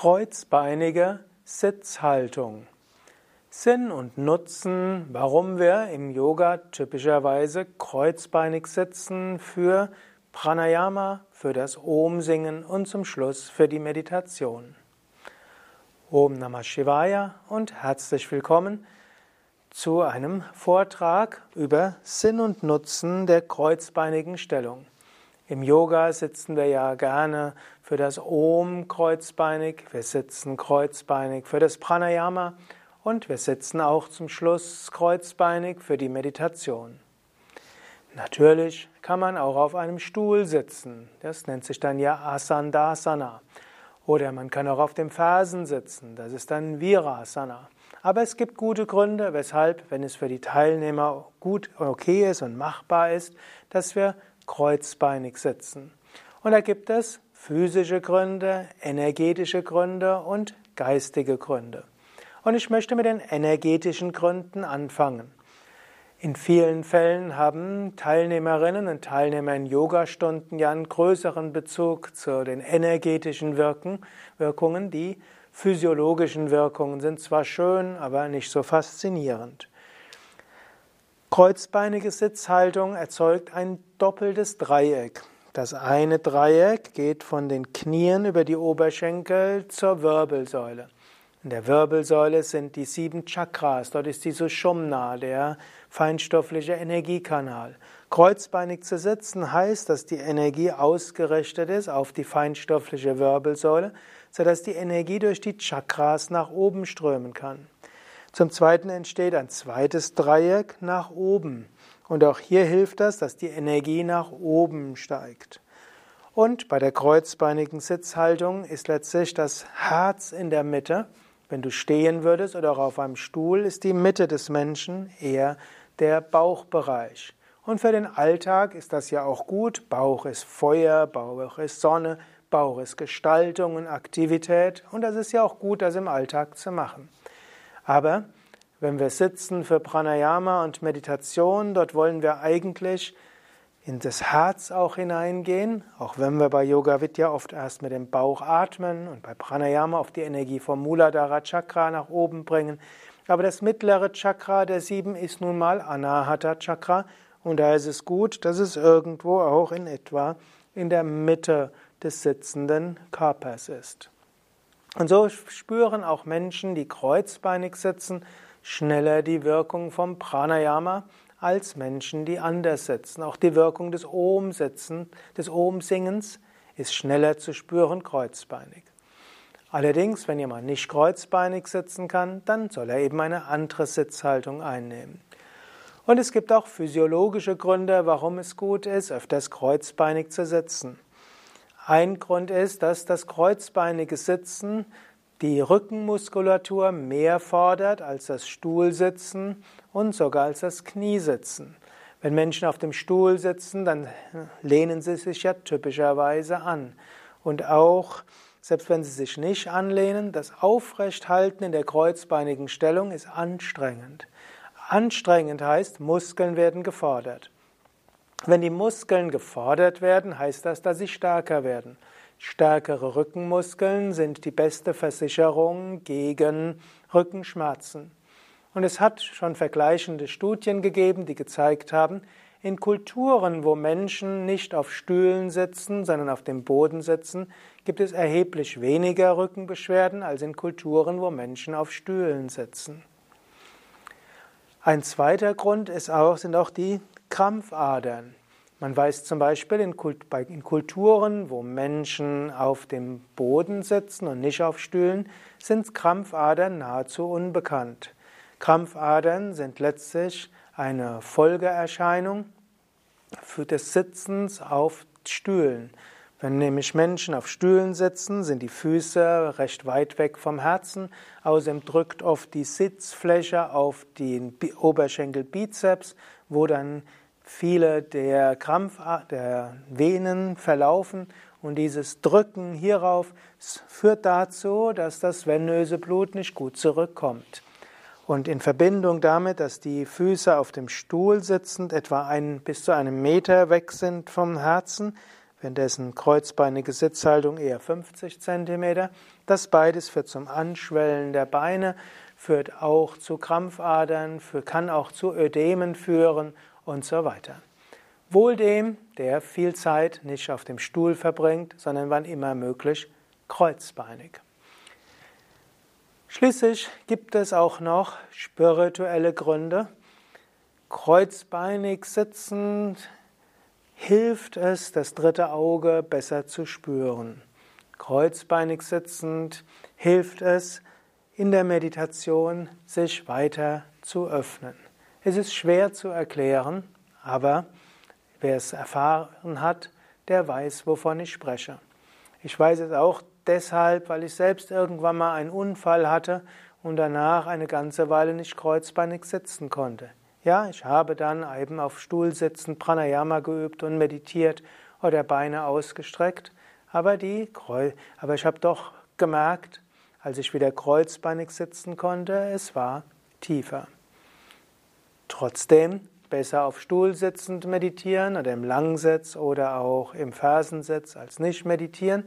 Kreuzbeinige Sitzhaltung. Sinn und Nutzen, warum wir im Yoga typischerweise kreuzbeinig sitzen für Pranayama, für das Om-Singen und zum Schluss für die Meditation. Om Namah Shivaya und herzlich willkommen zu einem Vortrag über Sinn und Nutzen der kreuzbeinigen Stellung. Im Yoga sitzen wir ja gerne für das Om kreuzbeinig, wir sitzen kreuzbeinig für das Pranayama und wir sitzen auch zum Schluss kreuzbeinig für die Meditation. Natürlich kann man auch auf einem Stuhl sitzen. Das nennt sich dann ja Asandasana. Oder man kann auch auf dem Fersen sitzen. Das ist dann Virasana. Aber es gibt gute Gründe, weshalb, wenn es für die Teilnehmer gut okay ist und machbar ist, dass wir kreuzbeinig sitzen. Und da gibt es physische Gründe, energetische Gründe und geistige Gründe. Und ich möchte mit den energetischen Gründen anfangen. In vielen Fällen haben Teilnehmerinnen und Teilnehmer in Yogastunden ja einen größeren Bezug zu den energetischen Wirken, Wirkungen. Die physiologischen Wirkungen sind zwar schön, aber nicht so faszinierend. Kreuzbeinige Sitzhaltung erzeugt ein doppeltes Dreieck. Das eine Dreieck geht von den Knien über die Oberschenkel zur Wirbelsäule. In der Wirbelsäule sind die sieben Chakras, dort ist die Sushumna, der feinstoffliche Energiekanal. Kreuzbeinig zu sitzen heißt, dass die Energie ausgerichtet ist auf die feinstoffliche Wirbelsäule, sodass die Energie durch die Chakras nach oben strömen kann. Zum Zweiten entsteht ein zweites Dreieck nach oben. Und auch hier hilft das, dass die Energie nach oben steigt. Und bei der kreuzbeinigen Sitzhaltung ist letztlich das Herz in der Mitte. Wenn du stehen würdest oder auch auf einem Stuhl, ist die Mitte des Menschen eher der Bauchbereich. Und für den Alltag ist das ja auch gut. Bauch ist Feuer, Bauch ist Sonne, Bauch ist Gestaltung und Aktivität. Und das ist ja auch gut, das im Alltag zu machen. Aber wenn wir sitzen für Pranayama und Meditation, dort wollen wir eigentlich in das Herz auch hineingehen, auch wenn wir bei Yoga Vidya oft erst mit dem Bauch atmen und bei Pranayama auf die Energie vom Muladhara Chakra nach oben bringen. Aber das mittlere Chakra der sieben ist nun mal Anahata Chakra und da ist es gut, dass es irgendwo auch in etwa in der Mitte des sitzenden Körpers ist. Und so spüren auch Menschen, die kreuzbeinig sitzen, schneller die Wirkung vom Pranayama als Menschen, die anders sitzen. Auch die Wirkung des Om-Sitzen, des Om-Singens ist schneller zu spüren kreuzbeinig. Allerdings, wenn jemand nicht kreuzbeinig sitzen kann, dann soll er eben eine andere Sitzhaltung einnehmen. Und es gibt auch physiologische Gründe, warum es gut ist, öfters kreuzbeinig zu sitzen. Ein Grund ist, dass das kreuzbeinige Sitzen die Rückenmuskulatur mehr fordert als das Stuhlsitzen und sogar als das Kniesitzen. Wenn Menschen auf dem Stuhl sitzen, dann lehnen sie sich ja typischerweise an. Und auch, selbst wenn sie sich nicht anlehnen, das Aufrechthalten in der kreuzbeinigen Stellung ist anstrengend. Anstrengend heißt, Muskeln werden gefordert. Wenn die Muskeln gefordert werden, heißt das, dass sie stärker werden. Stärkere Rückenmuskeln sind die beste Versicherung gegen Rückenschmerzen. Und es hat schon vergleichende Studien gegeben, die gezeigt haben, in Kulturen, wo Menschen nicht auf Stühlen sitzen, sondern auf dem Boden sitzen, gibt es erheblich weniger Rückenbeschwerden als in Kulturen, wo Menschen auf Stühlen sitzen. Ein zweiter Grund ist auch, sind auch die Krampfadern. Man weiß zum Beispiel in, Kulturen, wo Menschen auf dem Boden sitzen und nicht auf Stühlen, sind Krampfadern nahezu unbekannt. Krampfadern sind letztlich eine Folgeerscheinung für des Sitzens auf Stühlen. Wenn nämlich Menschen auf Stühlen sitzen, sind die Füße recht weit weg vom Herzen. Außerdem drückt oft die Sitzfläche auf den Oberschenkelbizeps, wo dann viele der Krampf, der Venen verlaufen und dieses Drücken hierauf führt dazu, dass das venöse Blut nicht gut zurückkommt. Und in Verbindung damit, dass die Füße auf dem Stuhl sitzend etwa ein, bis zu einem Meter weg sind vom Herzen, währenddessen kreuzbeinige Sitzhaltung eher 50 cm. Das beides führt zum Anschwellen der Beine, führt auch zu Krampfadern, kann auch zu Ödemen führen und so weiter. Wohl dem, der viel Zeit nicht auf dem Stuhl verbringt, sondern wann immer möglich kreuzbeinig. Schließlich gibt es auch noch spirituelle Gründe. Kreuzbeinig sitzend hilft es, das dritte Auge besser zu spüren. Kreuzbeinig sitzend hilft es, in der Meditation sich weiter zu öffnen. Es ist schwer zu erklären, aber wer es erfahren hat, der weiß, wovon ich spreche. Ich weiß es auch deshalb, weil ich selbst irgendwann mal einen Unfall hatte und danach eine ganze Weile nicht kreuzbeinig sitzen konnte. Ja, ich habe dann eben auf Stuhl sitzend Pranayama geübt und meditiert oder Beine ausgestreckt, aber, die, aber ich habe doch gemerkt, als ich wieder kreuzbeinig sitzen konnte, es war tiefer. Trotzdem besser auf Stuhl sitzend meditieren oder im Langsitz oder auch im Fersensitz als nicht meditieren.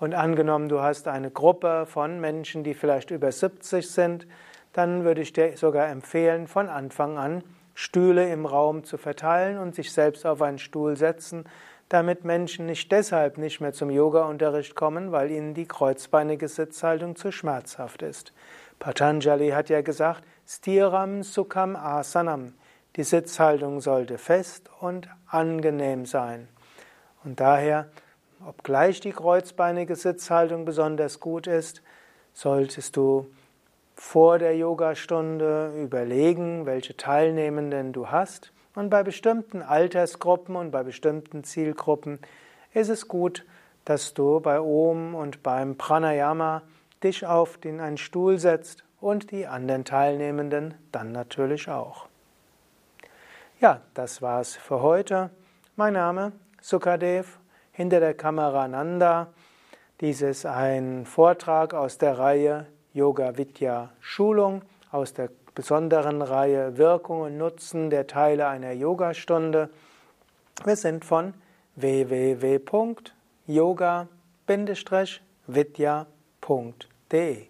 Und angenommen, du hast eine Gruppe von Menschen, die vielleicht über 70 sind, dann würde ich dir sogar empfehlen, von Anfang an Stühle im Raum zu verteilen und sich selbst auf einen Stuhl setzen, damit Menschen nicht deshalb nicht mehr zum Yoga-Unterricht kommen, weil ihnen die kreuzbeinige Sitzhaltung zu schmerzhaft ist. Patanjali hat ja gesagt, Stiram Sukham Asanam. Die Sitzhaltung sollte fest und angenehm sein. Und daher, obgleich die kreuzbeinige Sitzhaltung besonders gut ist, solltest du vor der Yogastunde überlegen, welche Teilnehmenden du hast. Und bei bestimmten Altersgruppen und bei bestimmten Zielgruppen ist es gut, dass du bei Om und beim Pranayama dich auf den einen Stuhl setzt und die anderen Teilnehmenden dann natürlich auch. Ja, das war's für heute. Mein Name Sukadev, hinter der Kamera Nanda. Dies ist ein Vortrag aus der Reihe Yoga Vidya Schulung aus der besonderen Reihe Wirkung und Nutzen der Teile einer Yogastunde. Wir sind von www.yoga-vidya.de